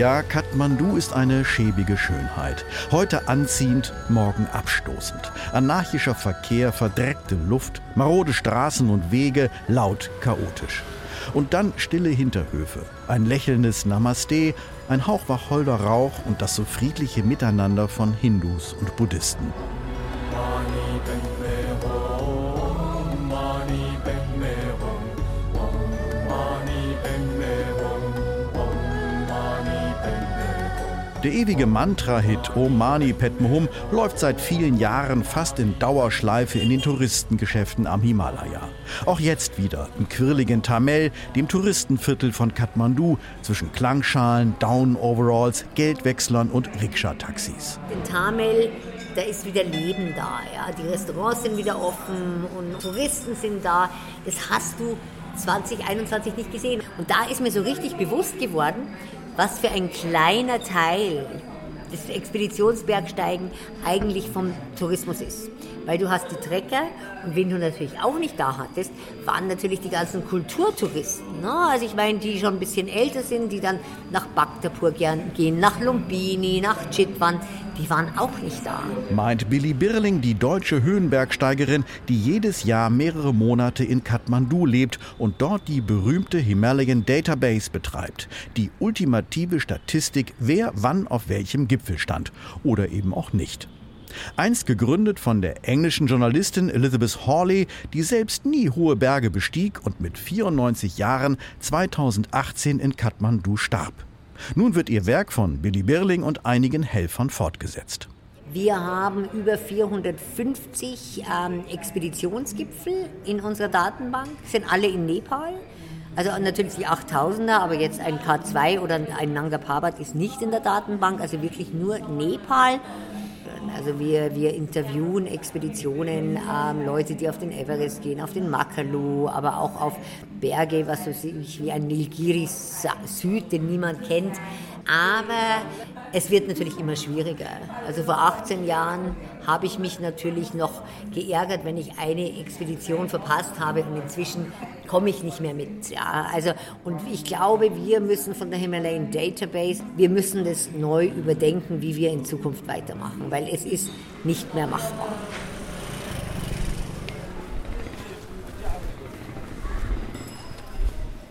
Ja, Kathmandu ist eine schäbige Schönheit. Heute anziehend, morgen abstoßend. Anarchischer Verkehr, verdreckte Luft, marode Straßen und Wege, laut chaotisch. Und dann stille Hinterhöfe, ein lächelndes Namaste, ein Hauch wacholder Rauch und das so friedliche Miteinander von Hindus und Buddhisten. Der ewige Mantra-Hit Om Mani Hum läuft seit vielen Jahren fast in Dauerschleife in den Touristengeschäften am Himalaya. Auch jetzt wieder im quirligen Tamel, dem Touristenviertel von Kathmandu, zwischen Klangschalen, Down-Overalls, Geldwechslern und Rikscha-Taxis. In Tamel da ist wieder Leben da. Ja. Die Restaurants sind wieder offen und Touristen sind da. Das hast du 2021 nicht gesehen. Und da ist mir so richtig bewusst geworden, was für ein kleiner Teil des Expeditionsbergsteigen eigentlich vom Tourismus ist. Weil du hast die Trecker und wen du natürlich auch nicht da hattest, waren natürlich die ganzen Kulturtouristen. Ne? Also ich meine, die schon ein bisschen älter sind, die dann nach Bhaktapur gehen, nach Lumbini, nach Chitwan, die waren auch nicht da. Meint Billy Birling, die deutsche Höhenbergsteigerin, die jedes Jahr mehrere Monate in Kathmandu lebt und dort die berühmte Himalayan Database betreibt. Die ultimative Statistik, wer wann auf welchem Gipfel stand. Oder eben auch nicht. Einst gegründet von der englischen Journalistin Elizabeth Hawley, die selbst nie hohe Berge bestieg und mit 94 Jahren 2018 in Kathmandu starb. Nun wird ihr Werk von Billy Birling und einigen Helfern fortgesetzt. Wir haben über 450 ähm, Expeditionsgipfel in unserer Datenbank, sind alle in Nepal. Also natürlich die 8000er, aber jetzt ein K2 oder ein Nanga Parbat ist nicht in der Datenbank, also wirklich nur Nepal. Also wir, wir interviewen Expeditionen, ähm, Leute, die auf den Everest gehen, auf den Makalu, aber auch auf Berge, was so wie ein Nilgiri Süd, den niemand kennt. Aber es wird natürlich immer schwieriger. Also vor 18 Jahren habe ich mich natürlich noch geärgert, wenn ich eine Expedition verpasst habe und inzwischen komme ich nicht mehr mit. Ja, also, und ich glaube, wir müssen von der Himalayan Database, wir müssen das neu überdenken, wie wir in Zukunft weitermachen, weil es ist nicht mehr machbar.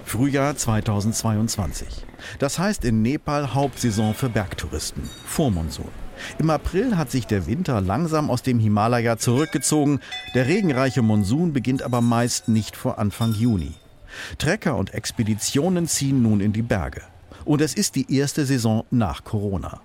Frühjahr 2022. Das heißt in Nepal Hauptsaison für Bergtouristen, Vormonsun. Im April hat sich der Winter langsam aus dem Himalaya zurückgezogen, der regenreiche Monsun beginnt aber meist nicht vor Anfang Juni. Trecker und Expeditionen ziehen nun in die Berge. Und es ist die erste Saison nach Corona.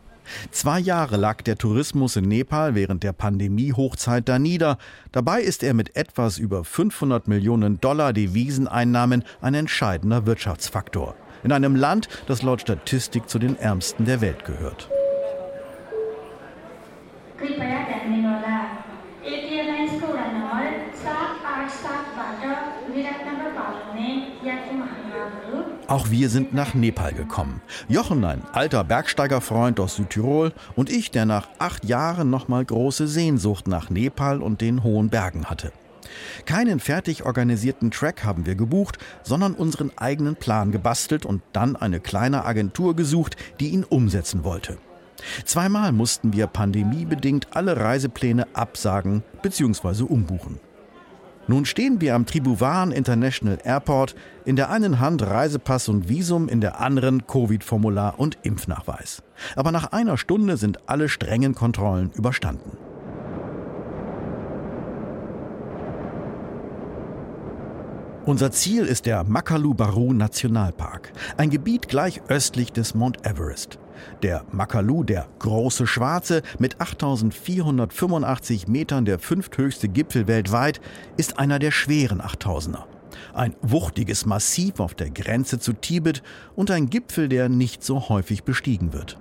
Zwei Jahre lag der Tourismus in Nepal während der Pandemie-Hochzeit da nieder. Dabei ist er mit etwas über 500 Millionen Dollar Deviseneinnahmen ein entscheidender Wirtschaftsfaktor. In einem Land, das laut Statistik zu den ärmsten der Welt gehört. Auch wir sind nach Nepal gekommen. Jochen, ein alter Bergsteigerfreund aus Südtirol, und ich, der nach acht Jahren nochmal große Sehnsucht nach Nepal und den hohen Bergen hatte. Keinen fertig organisierten Track haben wir gebucht, sondern unseren eigenen Plan gebastelt und dann eine kleine Agentur gesucht, die ihn umsetzen wollte. Zweimal mussten wir pandemiebedingt alle Reisepläne absagen bzw. umbuchen. Nun stehen wir am Tribhuvan International Airport, in der einen Hand Reisepass und Visum, in der anderen Covid-Formular und Impfnachweis. Aber nach einer Stunde sind alle strengen Kontrollen überstanden. Unser Ziel ist der Makalu Baru Nationalpark, ein Gebiet gleich östlich des Mount Everest. Der Makalu, der große Schwarze, mit 8485 Metern der fünfthöchste Gipfel weltweit, ist einer der schweren 8000er. Ein wuchtiges Massiv auf der Grenze zu Tibet und ein Gipfel, der nicht so häufig bestiegen wird.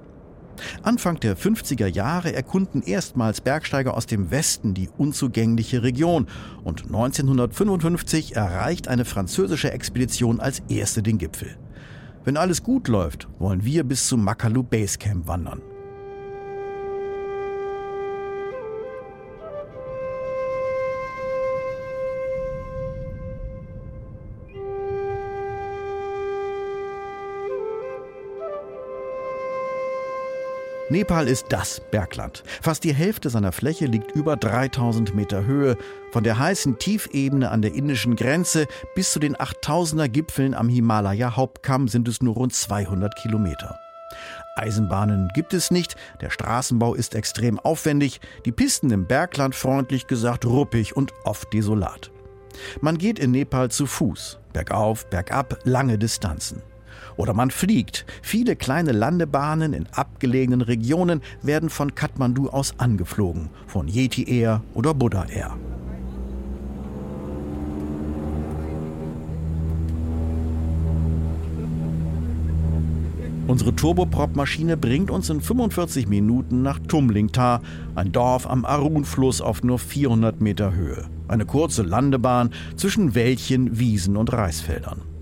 Anfang der 50er Jahre erkunden erstmals Bergsteiger aus dem Westen die unzugängliche Region und 1955 erreicht eine französische Expedition als erste den Gipfel. Wenn alles gut läuft, wollen wir bis zum Makalu Basecamp wandern. Nepal ist das Bergland. Fast die Hälfte seiner Fläche liegt über 3000 Meter Höhe. Von der heißen Tiefebene an der indischen Grenze bis zu den 8000er Gipfeln am Himalaya-Hauptkamm sind es nur rund 200 Kilometer. Eisenbahnen gibt es nicht, der Straßenbau ist extrem aufwendig, die Pisten im Bergland freundlich gesagt ruppig und oft desolat. Man geht in Nepal zu Fuß, bergauf, bergab, lange Distanzen. Oder man fliegt. Viele kleine Landebahnen in abgelegenen Regionen werden von Kathmandu aus angeflogen, von Yeti Air oder Buddha Air. Unsere Turboprop-Maschine bringt uns in 45 Minuten nach Tumlingta, ein Dorf am Arun-Fluss auf nur 400 Meter Höhe. Eine kurze Landebahn zwischen Wäldchen, Wiesen und Reisfeldern.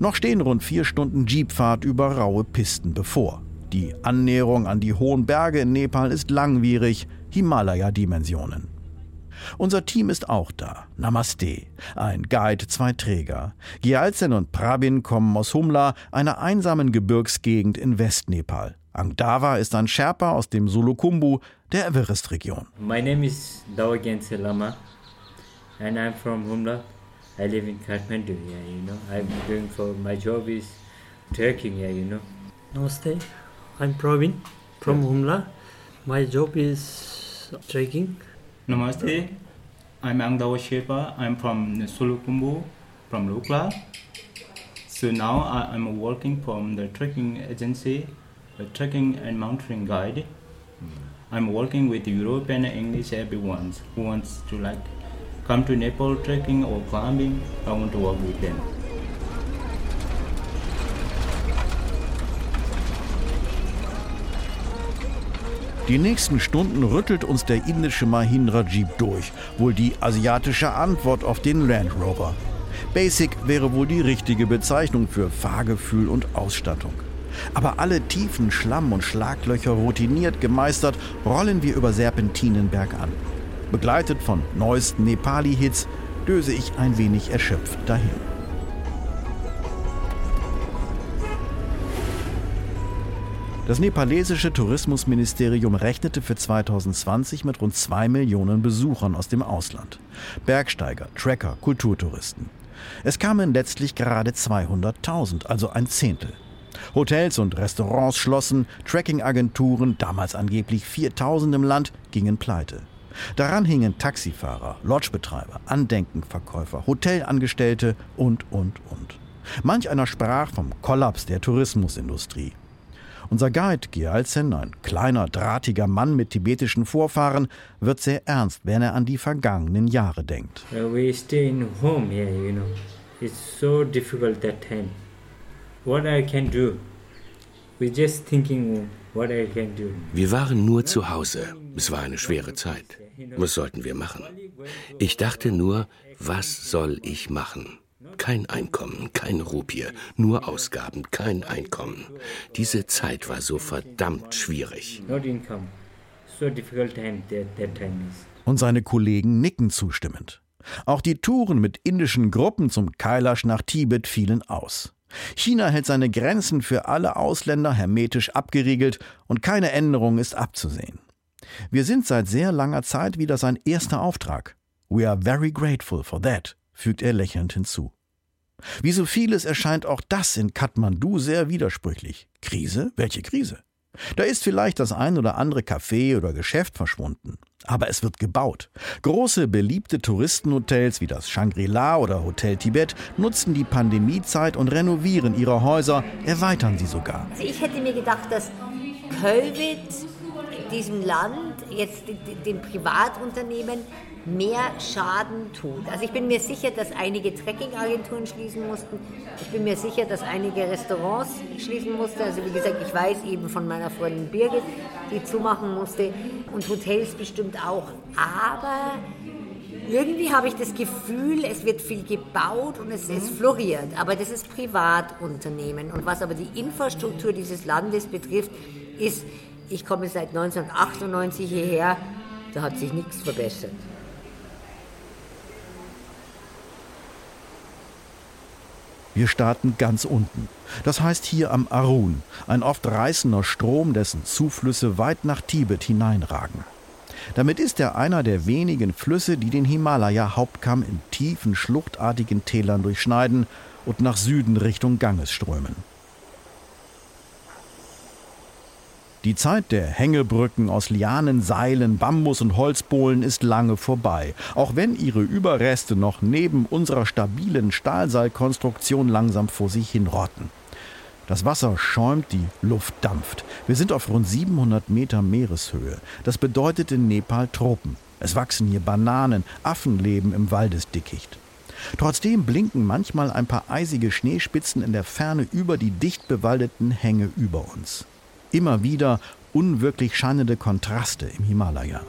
Noch stehen rund vier Stunden Jeepfahrt über raue Pisten bevor. Die Annäherung an die hohen Berge in Nepal ist langwierig, Himalaya-Dimensionen. Unser Team ist auch da. Namaste. Ein Guide, zwei Träger. Gyaltsen und Prabin kommen aus Humla, einer einsamen Gebirgsgegend in Westnepal. Angdava ist ein Sherpa aus dem Sulukumbu, der Everest-Region. My name is Dawagense Lama and I'm from Humla. I live in Kathmandu, yeah, you know. I'm doing for my job is trekking, yeah, you know. Namaste. I'm Pravin from Humla. My job is trekking. Namaste. I'm Angdawa Sherpa. I'm from Sulukumbu, from Lukla. So now I, am working from the trekking agency, a trekking and mountaineering guide. Hmm. I'm working with European and English everyone who wants to like come to Nepal trekking or climbing. I want to work with them. Die nächsten Stunden rüttelt uns der indische Mahindra Jeep durch, wohl die asiatische Antwort auf den Land Rover. Basic wäre wohl die richtige Bezeichnung für Fahrgefühl und Ausstattung. Aber alle tiefen Schlamm- und Schlaglöcher routiniert gemeistert, rollen wir über Serpentinen bergan. Begleitet von neuesten Nepali-Hits döse ich ein wenig erschöpft dahin. Das nepalesische Tourismusministerium rechnete für 2020 mit rund zwei Millionen Besuchern aus dem Ausland. Bergsteiger, Trekker, Kulturtouristen. Es kamen letztlich gerade 200.000, also ein Zehntel. Hotels und Restaurants schlossen, Trekkingagenturen, damals angeblich 4000 im Land, gingen pleite. Daran hingen Taxifahrer, Lodgebetreiber, Andenkenverkäufer, Hotelangestellte und, und, und. Manch einer sprach vom Kollaps der Tourismusindustrie. Unser Guide Gyaltsen, ein kleiner, drahtiger Mann mit tibetischen Vorfahren, wird sehr ernst, wenn er an die vergangenen Jahre denkt. We stay in home here, you know. It's so difficult that time. What I can do? We just thinking Wir waren nur zu Hause. Es war eine schwere Zeit. Was sollten wir machen? Ich dachte nur, was soll ich machen? Kein Einkommen, keine Rupie, nur Ausgaben, kein Einkommen. Diese Zeit war so verdammt schwierig. Und seine Kollegen nicken zustimmend. Auch die Touren mit indischen Gruppen zum Kailash nach Tibet fielen aus. China hält seine Grenzen für alle Ausländer hermetisch abgeriegelt und keine Änderung ist abzusehen. Wir sind seit sehr langer Zeit wieder sein erster Auftrag. We are very grateful for that fügt er lächelnd hinzu. Wie so vieles erscheint auch das in Kathmandu sehr widersprüchlich. Krise? Welche Krise? Da ist vielleicht das ein oder andere Café oder Geschäft verschwunden. Aber es wird gebaut. Große, beliebte Touristenhotels wie das Shangri-La oder Hotel Tibet nutzen die Pandemiezeit und renovieren ihre Häuser, erweitern sie sogar. Also ich hätte mir gedacht, dass Covid diesem Land, jetzt den Privatunternehmen, mehr Schaden tut. Also ich bin mir sicher, dass einige Trekkingagenturen schließen mussten. Ich bin mir sicher, dass einige Restaurants schließen mussten. Also wie gesagt, ich weiß eben von meiner Freundin Birgit, die zumachen musste und Hotels bestimmt auch. Aber irgendwie habe ich das Gefühl, es wird viel gebaut und es, es floriert. Aber das ist Privatunternehmen. Und was aber die Infrastruktur dieses Landes betrifft, ist, ich komme seit 1998 hierher, da hat sich nichts verbessert. Wir starten ganz unten. Das heißt hier am Arun, ein oft reißender Strom, dessen Zuflüsse weit nach Tibet hineinragen. Damit ist er einer der wenigen Flüsse, die den Himalaya-Hauptkamm in tiefen, schluchtartigen Tälern durchschneiden und nach Süden Richtung Ganges strömen. Die Zeit der Hängebrücken aus Lianen, Seilen, Bambus und Holzbohlen ist lange vorbei, auch wenn ihre Überreste noch neben unserer stabilen Stahlseilkonstruktion langsam vor sich hinrotten. Das Wasser schäumt, die Luft dampft. Wir sind auf rund 700 Meter Meereshöhe. Das bedeutet in Nepal Tropen. Es wachsen hier Bananen, Affen leben im Waldesdickicht. Trotzdem blinken manchmal ein paar eisige Schneespitzen in der Ferne über die dicht bewaldeten Hänge über uns. Immer wieder unwirklich scheinende Kontraste im Himalaya.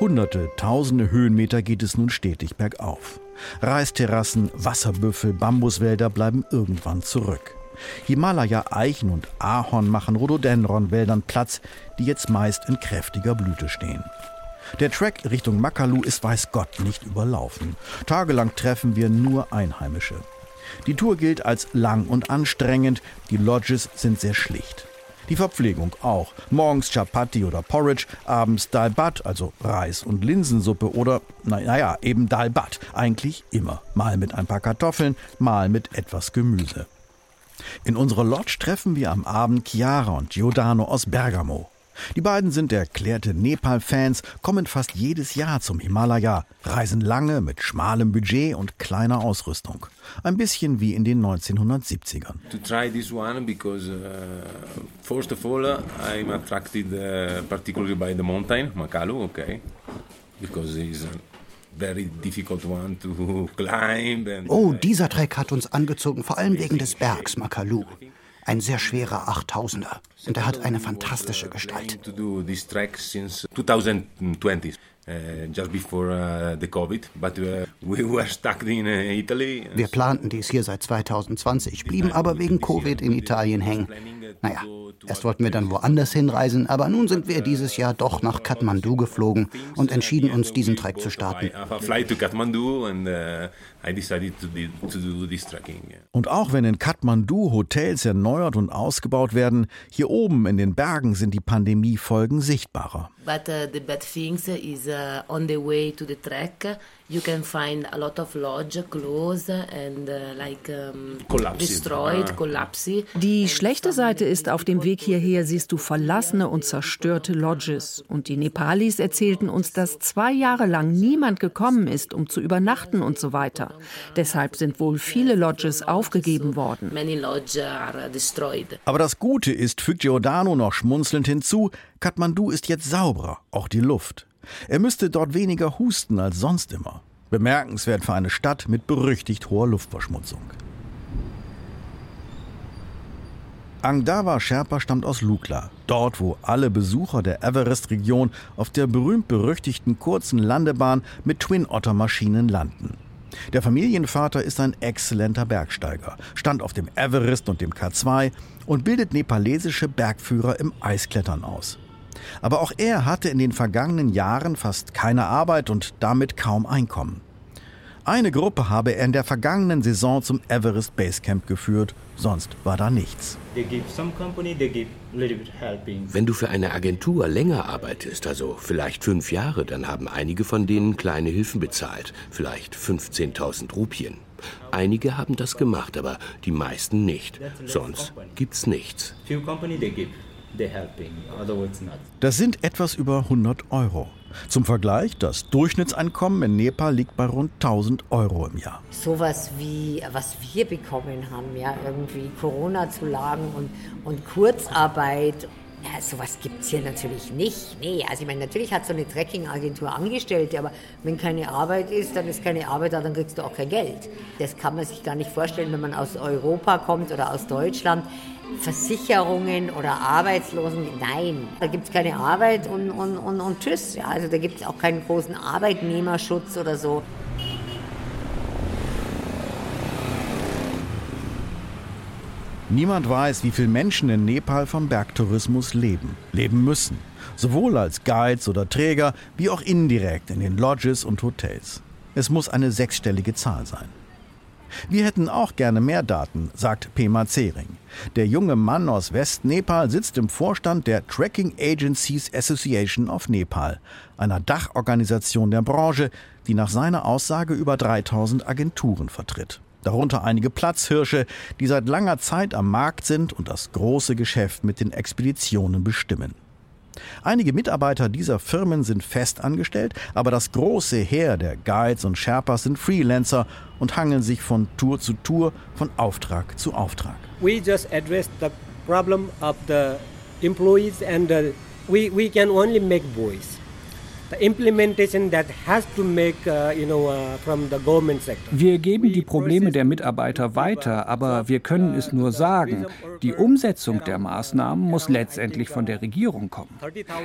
Hunderte, tausende Höhenmeter geht es nun stetig bergauf. Reisterrassen, Wasserbüffel, Bambuswälder bleiben irgendwann zurück. Himalaya-Eichen und Ahorn machen Rhododendronwäldern Platz, die jetzt meist in kräftiger Blüte stehen. Der Track Richtung Makalu ist weiß Gott nicht überlaufen. Tagelang treffen wir nur Einheimische. Die Tour gilt als lang und anstrengend, die Lodges sind sehr schlicht. Die Verpflegung auch. Morgens Chapati oder Porridge, abends Dalbat, also Reis und Linsensuppe oder, naja, eben Dalbat. Eigentlich immer. Mal mit ein paar Kartoffeln, mal mit etwas Gemüse. In unserer Lodge treffen wir am Abend Chiara und Giordano aus Bergamo. Die beiden sind erklärte Nepal-Fans, kommen fast jedes Jahr zum Himalaya, reisen lange mit schmalem Budget und kleiner Ausrüstung. Ein bisschen wie in den 1970ern. To try this one because uh, first of all I'm attracted uh, particularly by the mountain, Makalu, okay, because it's Oh, dieser Trek hat uns angezogen, vor allem wegen des Bergs Makalu. Ein sehr schwerer 8000er. Und er hat eine fantastische Gestalt. Uh, just before uh, the COVID, but uh, we were stuck in Italy. Wir planten dies hier seit 2020, blieben aber wegen Covid in Italien hängen. Naja, erst wollten wir dann woanders hinreisen, aber nun sind wir dieses Jahr doch nach Kathmandu geflogen und entschieden uns, diesen Trek zu starten. Und auch wenn in Kathmandu Hotels erneuert und ausgebaut werden, hier oben in den Bergen sind die Pandemiefolgen sichtbarer. But uh, the bad things is uh, on the way to the trek you can find a lot of lodge closed and uh, like um, destroyed, ah. collapsed. Die schlechte Seite ist, auf dem Weg hierher siehst du verlassene und zerstörte Lodges. Und die Nepalis erzählten uns, dass zwei Jahre lang niemand gekommen ist, um zu übernachten und so weiter. Deshalb sind wohl viele Lodges aufgegeben worden. Aber das Gute ist, fügt Giordano noch schmunzelnd hinzu, Kathmandu ist jetzt sauberer, auch die Luft. Er müsste dort weniger husten als sonst immer. Bemerkenswert für eine Stadt mit berüchtigt hoher Luftverschmutzung. Angdava Sherpa stammt aus Lukla, dort wo alle Besucher der Everest-Region auf der berühmt-berüchtigten kurzen Landebahn mit Twin-Otter-Maschinen landen. Der Familienvater ist ein exzellenter Bergsteiger, stand auf dem Everest und dem K2 und bildet nepalesische Bergführer im Eisklettern aus. Aber auch er hatte in den vergangenen Jahren fast keine Arbeit und damit kaum Einkommen. Eine Gruppe habe er in der vergangenen Saison zum Everest Basecamp geführt, sonst war da nichts. Wenn du für eine Agentur länger arbeitest, also vielleicht fünf Jahre, dann haben einige von denen kleine Hilfen bezahlt, vielleicht 15.000 Rupien. Einige haben das gemacht, aber die meisten nicht. Sonst gibt's nichts. Das sind etwas über 100 Euro. Zum Vergleich, das Durchschnittseinkommen in Nepal liegt bei rund 1000 Euro im Jahr. Sowas wie, was wir bekommen haben, ja, irgendwie Corona-Zulagen und, und Kurzarbeit. Ja, sowas gibt es hier natürlich nicht. Nee, also ich meine, natürlich hat so eine Trekking-Agentur Angestellte, aber wenn keine Arbeit ist, dann ist keine Arbeit da, dann kriegst du auch kein Geld. Das kann man sich gar nicht vorstellen, wenn man aus Europa kommt oder aus Deutschland. Versicherungen oder Arbeitslosen, nein, da gibt es keine Arbeit und, und, und, und tschüss. Ja, also da gibt es auch keinen großen Arbeitnehmerschutz oder so. Niemand weiß, wie viele Menschen in Nepal vom Bergtourismus leben, leben müssen. Sowohl als Guides oder Träger, wie auch indirekt in den Lodges und Hotels. Es muss eine sechsstellige Zahl sein. Wir hätten auch gerne mehr Daten, sagt Pema Zering. Der junge Mann aus West-Nepal sitzt im Vorstand der Tracking Agencies Association of Nepal, einer Dachorganisation der Branche, die nach seiner Aussage über 3000 Agenturen vertritt darunter einige Platzhirsche, die seit langer Zeit am Markt sind und das große Geschäft mit den Expeditionen bestimmen. Einige Mitarbeiter dieser Firmen sind fest angestellt, aber das große Heer der Guides und Sherpas sind Freelancer und hangeln sich von Tour zu Tour, von Auftrag zu Auftrag. We just address the problem of the employees and uh, we, we can only make voice. Wir geben die Probleme der Mitarbeiter weiter, aber wir können es nur sagen. Die Umsetzung der Maßnahmen muss letztendlich von der Regierung kommen.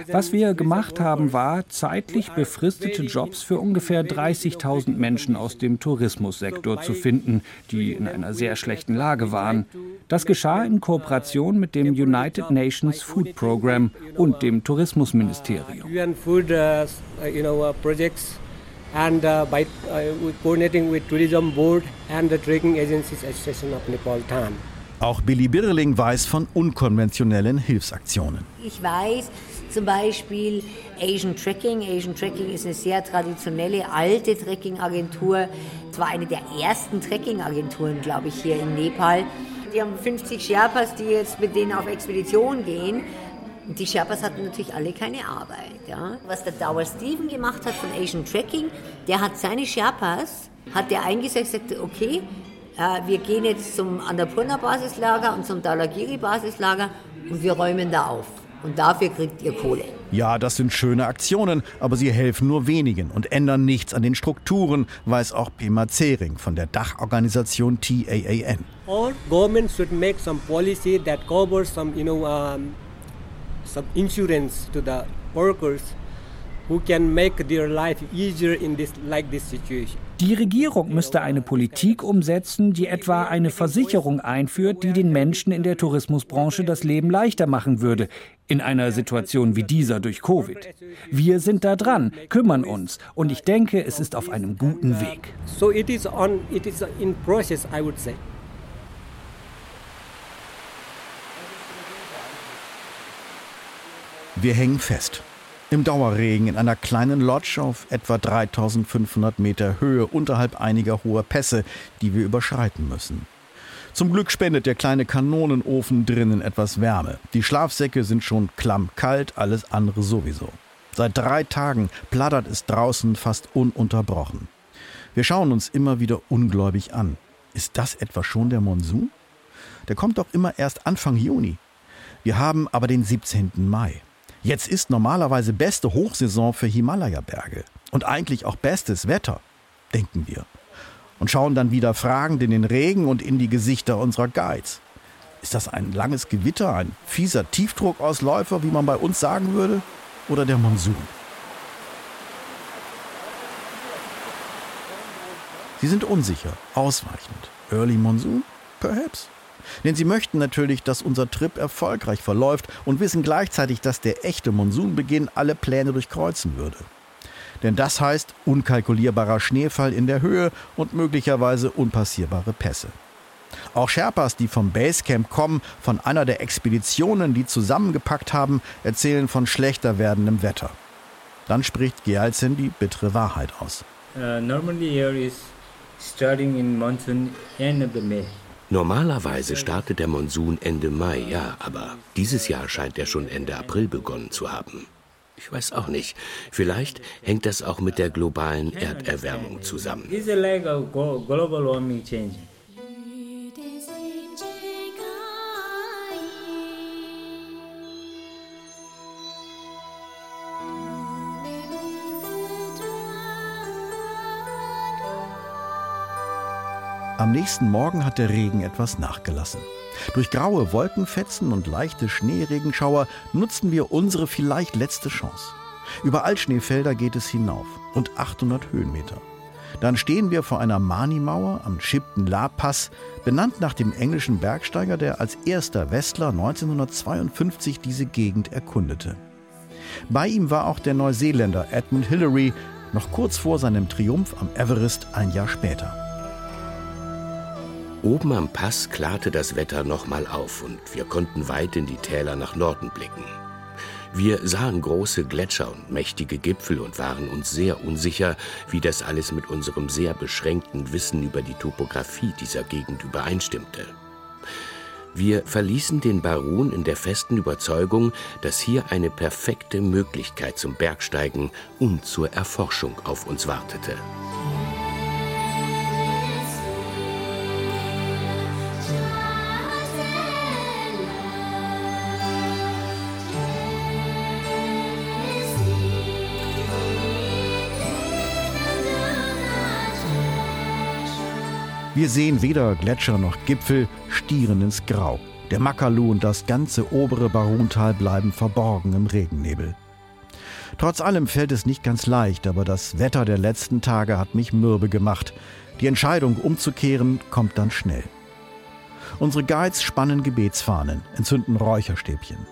Was wir gemacht haben, war zeitlich befristete Jobs für ungefähr 30.000 Menschen aus dem Tourismussektor zu finden, die in einer sehr schlechten Lage waren. Das geschah in Kooperation mit dem United Nations Food Program und dem Tourismusministerium. Uh, you know, uh, projects and uh, by coordinating with Tourism Board and the Trekking Agencies Association of Nepal TAN. Auch Billy Birling weiß von unkonventionellen Hilfsaktionen. Ich weiß zum Beispiel Asian Trekking. Asian Trekking ist eine sehr traditionelle, alte Trekking-Agentur. Es war eine der ersten Trekking-Agenturen, glaube ich, hier in Nepal. Die haben 50 Sherpas, die jetzt mit denen auf Expedition gehen. Und die Sherpas hatten natürlich alle keine Arbeit. Ja. Was der Dauer Steven gemacht hat von Asian Tracking, der hat seine Sherpas, hat der eingesetzt, sagte, okay, äh, wir gehen jetzt zum Annapurna-Basislager und zum Dalagiri-Basislager und wir räumen da auf. Und dafür kriegt ihr Kohle. Ja, das sind schöne Aktionen, aber sie helfen nur wenigen und ändern nichts an den Strukturen, weiß auch Pema Zering von der Dachorganisation TAAN. All governments should make some policy that covers some, you know, um some insurance to the workers who can make their life easier in this like this situation. Die Regierung müsste eine Politik umsetzen, die etwa eine Versicherung einführt, die den Menschen in der Tourismusbranche das Leben leichter machen würde, in einer Situation wie dieser durch Covid. Wir sind da dran, kümmern uns und ich denke, es ist auf einem guten Weg. So it is on it is in process I would say. Wir hängen fest. Im Dauerregen in einer kleinen Lodge auf etwa 3500 Meter Höhe unterhalb einiger hoher Pässe, die wir überschreiten müssen. Zum Glück spendet der kleine Kanonenofen drinnen etwas Wärme. Die Schlafsäcke sind schon klammkalt, alles andere sowieso. Seit drei Tagen plattert es draußen fast ununterbrochen. Wir schauen uns immer wieder ungläubig an. Ist das etwa schon der Monsun? Der kommt doch immer erst Anfang Juni. Wir haben aber den 17. Mai. Jetzt ist normalerweise beste Hochsaison für Himalaya-Berge und eigentlich auch bestes Wetter, denken wir. Und schauen dann wieder fragend in den Regen und in die Gesichter unserer Guides. Ist das ein langes Gewitter, ein fieser Tiefdruckausläufer, wie man bei uns sagen würde? Oder der Monsun? Sie sind unsicher, ausweichend. Early Monsoon? Perhaps. Denn sie möchten natürlich, dass unser Trip erfolgreich verläuft und wissen gleichzeitig, dass der echte Monsunbeginn alle Pläne durchkreuzen würde. Denn das heißt unkalkulierbarer Schneefall in der Höhe und möglicherweise unpassierbare Pässe. Auch Sherpas, die vom Basecamp kommen, von einer der Expeditionen, die zusammengepackt haben, erzählen von schlechter werdendem Wetter. Dann spricht Gyaltsen die bittere Wahrheit aus. Uh, normally here is starting in monsoon end of the May. Normalerweise startet der Monsun Ende Mai, ja, aber dieses Jahr scheint er schon Ende April begonnen zu haben. Ich weiß auch nicht. Vielleicht hängt das auch mit der globalen Erderwärmung zusammen. Am nächsten Morgen hat der Regen etwas nachgelassen. Durch graue Wolkenfetzen und leichte Schneeregenschauer nutzen wir unsere vielleicht letzte Chance. Über Altschneefelder geht es hinauf und 800 Höhenmeter. Dann stehen wir vor einer Mani-Mauer am Shipton La Pass, benannt nach dem englischen Bergsteiger, der als erster Westler 1952 diese Gegend erkundete. Bei ihm war auch der Neuseeländer Edmund Hillary noch kurz vor seinem Triumph am Everest ein Jahr später. Oben am Pass klarte das Wetter nochmal auf und wir konnten weit in die Täler nach Norden blicken. Wir sahen große Gletscher und mächtige Gipfel und waren uns sehr unsicher, wie das alles mit unserem sehr beschränkten Wissen über die Topographie dieser Gegend übereinstimmte. Wir verließen den Barun in der festen Überzeugung, dass hier eine perfekte Möglichkeit zum Bergsteigen und zur Erforschung auf uns wartete. Wir sehen weder Gletscher noch Gipfel, stieren ins Grau. Der Makalu und das ganze obere Baruntal bleiben verborgen im Regennebel. Trotz allem fällt es nicht ganz leicht, aber das Wetter der letzten Tage hat mich mürbe gemacht. Die Entscheidung umzukehren kommt dann schnell. Unsere Guides spannen Gebetsfahnen, entzünden Räucherstäbchen.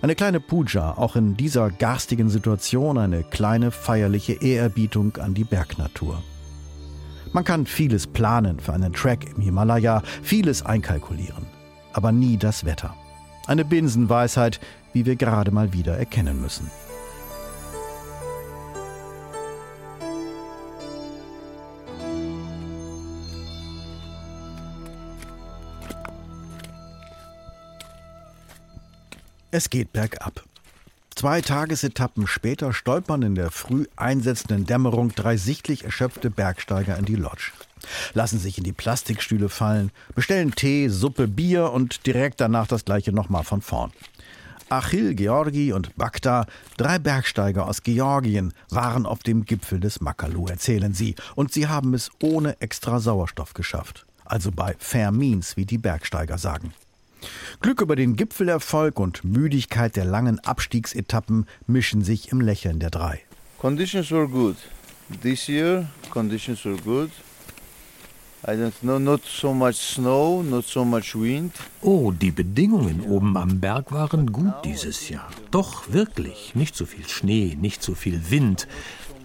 Eine kleine Puja, auch in dieser garstigen Situation eine kleine feierliche Ehrerbietung an die Bergnatur. Man kann vieles planen für einen Track im Himalaya, vieles einkalkulieren, aber nie das Wetter. Eine Binsenweisheit, wie wir gerade mal wieder erkennen müssen. Es geht bergab. Zwei Tagesetappen später stolpern in der früh einsetzenden Dämmerung drei sichtlich erschöpfte Bergsteiger in die Lodge. Lassen sich in die Plastikstühle fallen, bestellen Tee, Suppe, Bier und direkt danach das gleiche nochmal von vorn. Achil, Georgi und Bakta, drei Bergsteiger aus Georgien, waren auf dem Gipfel des Makalu, erzählen sie, und sie haben es ohne extra Sauerstoff geschafft. Also bei Fair Means, wie die Bergsteiger sagen. Glück über den Gipfelerfolg und Müdigkeit der langen Abstiegsetappen mischen sich im Lächeln der drei. Conditions were good. This year conditions were good. I don't know, not so much snow, not so much wind. Oh, die Bedingungen oben am Berg waren gut dieses Jahr. Doch wirklich, nicht so viel Schnee, nicht so viel Wind.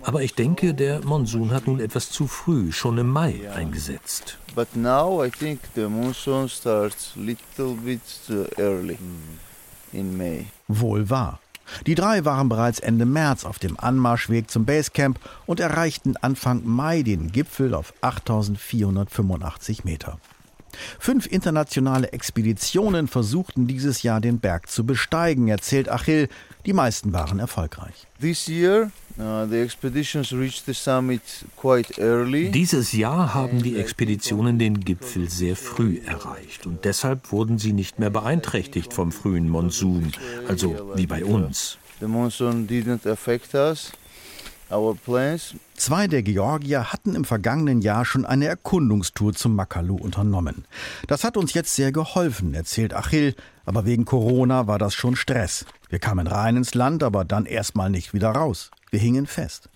Aber ich denke, der Monsun hat nun etwas zu früh, schon im Mai, eingesetzt. But now I think the monsoon starts little bit early in May. Wohl wahr. Die drei waren bereits Ende März auf dem Anmarschweg zum Basecamp und erreichten Anfang Mai den Gipfel auf 8485 Meter. Fünf internationale Expeditionen versuchten dieses Jahr den Berg zu besteigen, erzählt Achill. Die meisten waren erfolgreich. This year Dieses Jahr haben die Expeditionen den Gipfel sehr früh erreicht und deshalb wurden sie nicht mehr beeinträchtigt vom frühen Monsun, also wie bei uns. Zwei der Georgier hatten im vergangenen Jahr schon eine Erkundungstour zum Makalu unternommen. Das hat uns jetzt sehr geholfen, erzählt Achill, aber wegen Corona war das schon Stress. Wir kamen rein ins Land, aber dann erstmal nicht wieder raus. Wir hingen fest.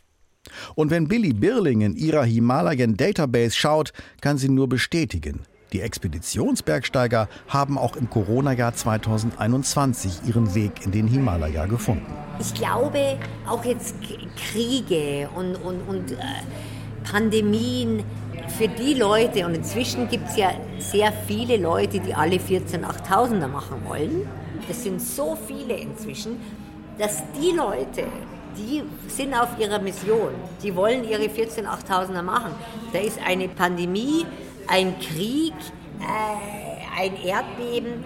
Und wenn Billy Birling in ihrer Himalayan Database schaut, kann sie nur bestätigen, die Expeditionsbergsteiger haben auch im Corona-Jahr 2021 ihren Weg in den Himalaya gefunden. Ich glaube, auch jetzt Kriege und, und, und äh, Pandemien, für die Leute, und inzwischen gibt es ja sehr viele Leute, die alle 14 8000er machen wollen, das sind so viele inzwischen, dass die Leute, die sind auf ihrer Mission. Die wollen ihre 14 8000er machen. Da ist eine Pandemie, ein Krieg, äh, ein Erdbeben,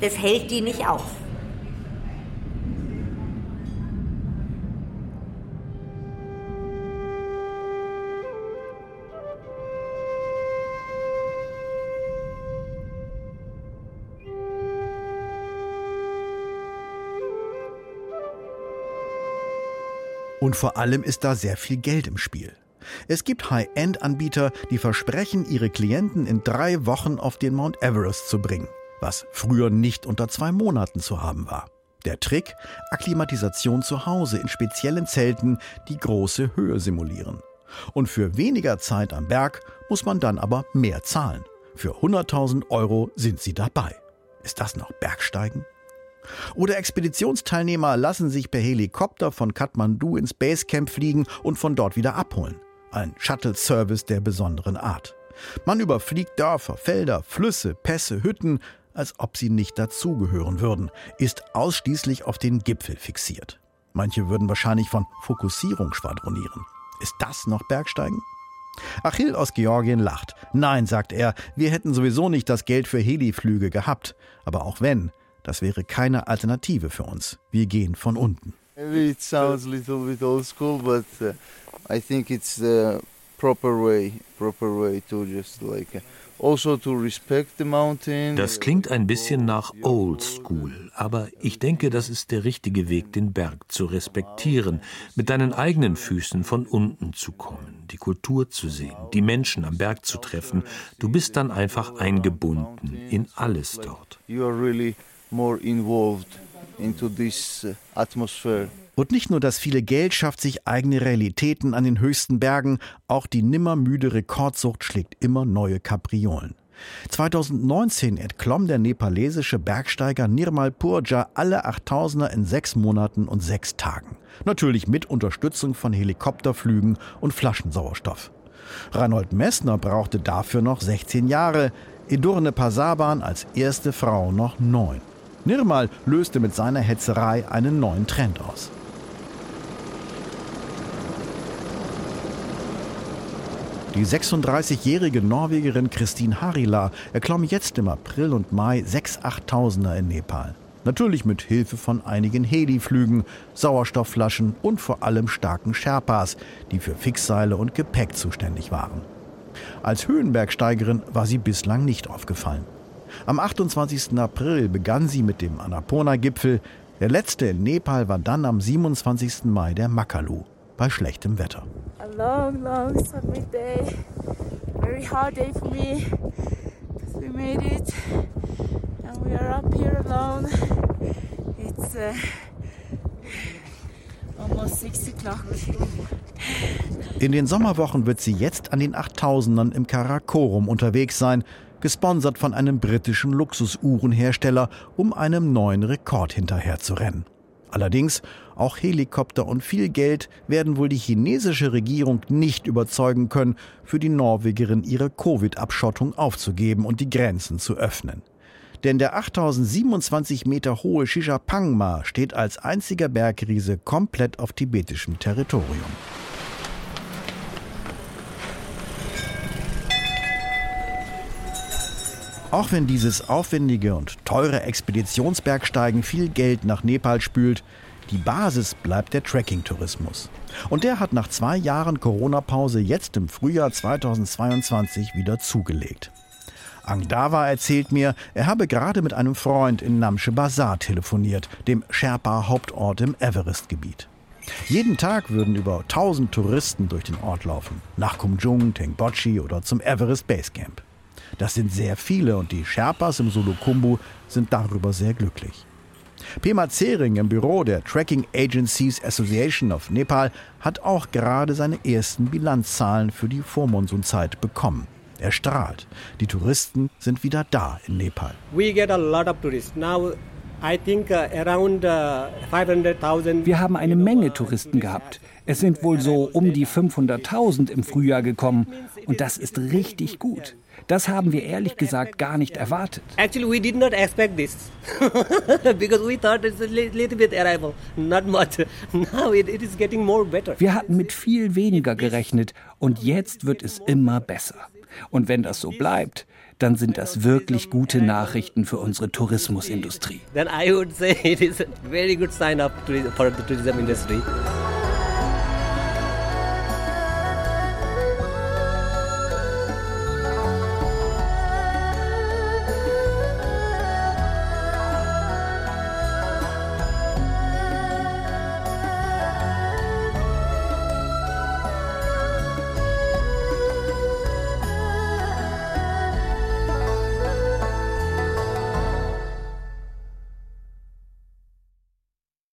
das hält die nicht auf. Und vor allem ist da sehr viel Geld im Spiel. Es gibt High-End-Anbieter, die versprechen, ihre Klienten in drei Wochen auf den Mount Everest zu bringen, was früher nicht unter zwei Monaten zu haben war. Der Trick? Akklimatisation zu Hause in speziellen Zelten, die große Höhe simulieren. Und für weniger Zeit am Berg muss man dann aber mehr zahlen. Für 100.000 Euro sind sie dabei. Ist das noch Bergsteigen? Oder Expeditionsteilnehmer lassen sich per Helikopter von Kathmandu ins Basecamp fliegen und von dort wieder abholen. Ein Shuttle-Service der besonderen Art. Man überfliegt Dörfer, Felder, Flüsse, Pässe, Hütten, als ob sie nicht dazugehören würden, ist ausschließlich auf den Gipfel fixiert. Manche würden wahrscheinlich von Fokussierung schwadronieren. Ist das noch Bergsteigen? Achill aus Georgien lacht. Nein, sagt er, wir hätten sowieso nicht das Geld für Heliflüge gehabt. Aber auch wenn, das wäre keine Alternative für uns. Wir gehen von unten. Maybe it sounds a little bit old school, but uh, I think it's the proper way, proper way to just like also to respect the mountain. Das klingt ein bisschen nach Old School, aber ich denke, das ist der richtige Weg, den Berg zu respektieren, mit deinen eigenen Füßen von unten zu kommen, die Kultur zu sehen, die Menschen am Berg zu treffen. Du bist dann einfach eingebunden in alles dort. You are really more involved into this uh, atmosphere. Und nicht nur das viele Geld schafft sich eigene Realitäten an den höchsten Bergen, auch die nimmermüde Rekordsucht schlägt immer neue Kapriolen. 2019 entklomm der nepalesische Bergsteiger Nirmal Purja alle 8000er in sechs Monaten und sechs Tagen. Natürlich mit Unterstützung von Helikopterflügen und Flaschensauerstoff. Reinhold Messner brauchte dafür noch 16 Jahre, Edurne Pasaban als erste Frau noch neun. Nirmal löste mit seiner Hetzerei einen neuen Trend aus. Die 36-jährige Norwegerin Christine Harila erklomm jetzt im April und Mai sechs Achttausender in Nepal. Natürlich mit Hilfe von einigen Heliflügen, Sauerstoffflaschen und vor allem starken Sherpas, die für Fixseile und Gepäck zuständig waren. Als Höhenbergsteigerin war sie bislang nicht aufgefallen. Am 28. April begann sie mit dem Annapurna-Gipfel. Der letzte in Nepal war dann am 27. Mai der Makalu bei schlechtem Wetter. A long, long summer day. Very hard day for me. We made it and we are up here alone. It's uh, almost six o'clock. In den Sommerwochen wird sie jetzt an den 8000ern im Karakorum unterwegs sein, gesponsert von einem britischen Luxusuhrenhersteller, um einem neuen Rekord hinterherzurennen. Allerdings, auch Helikopter und viel Geld werden wohl die chinesische Regierung nicht überzeugen können, für die Norwegerin ihre Covid-Abschottung aufzugeben und die Grenzen zu öffnen. Denn der 8027 Meter hohe Shishapangma steht als einziger Bergriese komplett auf tibetischem Territorium. Auch wenn dieses aufwendige und teure Expeditionsbergsteigen viel Geld nach Nepal spült, die Basis bleibt der Trekking-Tourismus. Und der hat nach zwei Jahren Corona-Pause jetzt im Frühjahr 2022 wieder zugelegt. Angdava erzählt mir, er habe gerade mit einem Freund in Namche Bazar telefoniert, dem Sherpa-Hauptort im Everest-Gebiet. Jeden Tag würden über 1000 Touristen durch den Ort laufen, nach Kumjung, Tengbochi oder zum Everest Basecamp. Das sind sehr viele und die Sherpas im Sulukumbu sind darüber sehr glücklich. Pema Zering im Büro der Tracking Agencies Association of Nepal hat auch gerade seine ersten Bilanzzahlen für die Vormonsunzeit bekommen. Er strahlt. Die Touristen sind wieder da in Nepal. We get a lot of tourists now. Uh, uh, Wir haben eine Menge Touristen gehabt. Es sind wohl so um die 500.000 im Frühjahr gekommen. Und das ist richtig gut. Das haben wir ehrlich gesagt gar nicht erwartet. Actually, we did not expect this because we thought it's a little bit arrival, not much. Now it, it is getting more better. Wir hatten mit viel weniger gerechnet und jetzt wird es immer besser. Und wenn das so bleibt, dann sind das wirklich gute Nachrichten für unsere Tourismusindustrie. Then I would say it is a very good sign up for the tourism industry.